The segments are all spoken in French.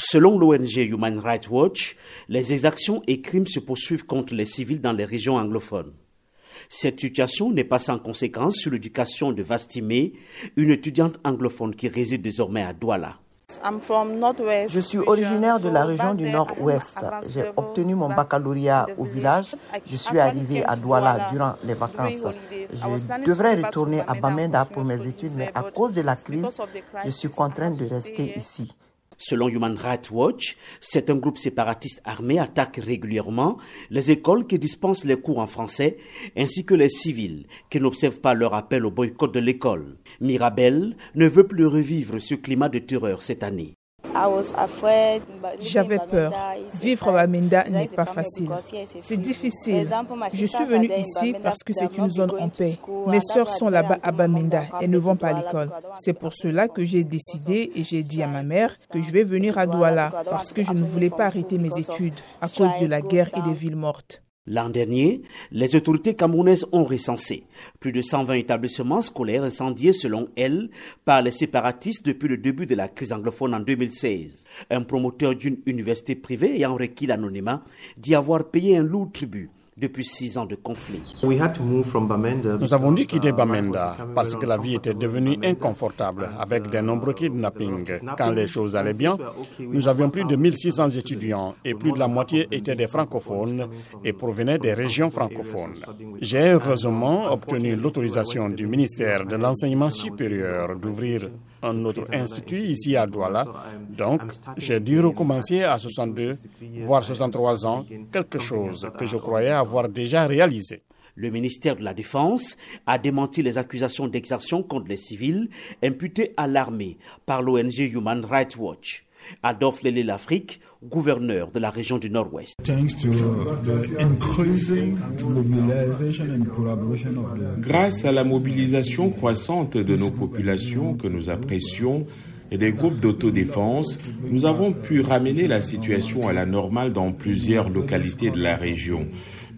Selon l'ONG Human Rights Watch, les exactions et crimes se poursuivent contre les civils dans les régions anglophones. Cette situation n'est pas sans conséquence sur l'éducation de Vastimé, une étudiante anglophone qui réside désormais à Douala. Je suis originaire de la région du Nord-Ouest. J'ai obtenu mon baccalauréat au village. Je suis arrivé à Douala durant les vacances. Je devrais retourner à Bamenda pour mes études, mais à cause de la crise, je suis contrainte de rester ici. Selon Human Rights Watch, c'est un groupe séparatiste armé attaque régulièrement les écoles qui dispensent les cours en français ainsi que les civils qui n'observent pas leur appel au boycott de l'école. Mirabel ne veut plus revivre ce climat de terreur cette année. J'avais peur. Vivre à Bamenda n'est pas facile. C'est difficile. Je suis venue ici parce que c'est une zone en paix. Mes soeurs sont là-bas à Bamenda et ne vont pas à l'école. C'est pour cela que j'ai décidé et j'ai dit à ma mère que je vais venir à Douala parce que je ne voulais pas arrêter mes études à cause de la guerre et des villes mortes. L'an dernier, les autorités camerounaises ont recensé plus de 120 établissements scolaires incendiés selon elles par les séparatistes depuis le début de la crise anglophone en 2016. Un promoteur d'une université privée ayant requis l'anonymat dit avoir payé un lourd tribut depuis six ans de conflit. Nous avons dû quitter uh, Bamenda parce que la vie était devenue inconfortable avec de nombreux kidnappings. Quand les choses allaient bien, nous avions plus de 1600 étudiants et plus de la moitié étaient des francophones et provenaient des régions francophones. J'ai heureusement obtenu l'autorisation du ministère de l'Enseignement supérieur d'ouvrir un autre institut ici à Douala. Donc, j'ai dû recommencer à 62, voire 63 ans, quelque chose que je croyais avoir déjà réalisé. Le ministère de la Défense a démenti les accusations d'exertion contre les civils imputées à l'armée par l'ONG Human Rights Watch. Adolphe Lélé l'Afrique, gouverneur de la région du Nord-Ouest. Grâce à la mobilisation croissante de nos populations que nous apprécions et des groupes d'autodéfense, nous avons pu ramener la situation à la normale dans plusieurs localités de la région.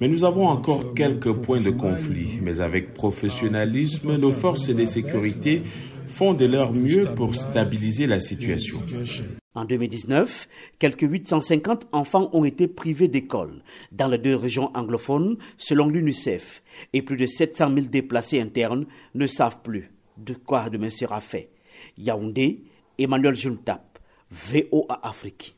Mais nous avons encore quelques points de conflit. Mais avec professionnalisme, nos forces de sécurité font de leur mieux pour stabiliser la situation. En 2019, quelques 850 enfants ont été privés d'école dans les deux régions anglophones, selon l'UNICEF, et plus de 700 000 déplacés internes ne savent plus de quoi demain sera fait. Yaoundé, Emmanuel Juntap, VOA Afrique.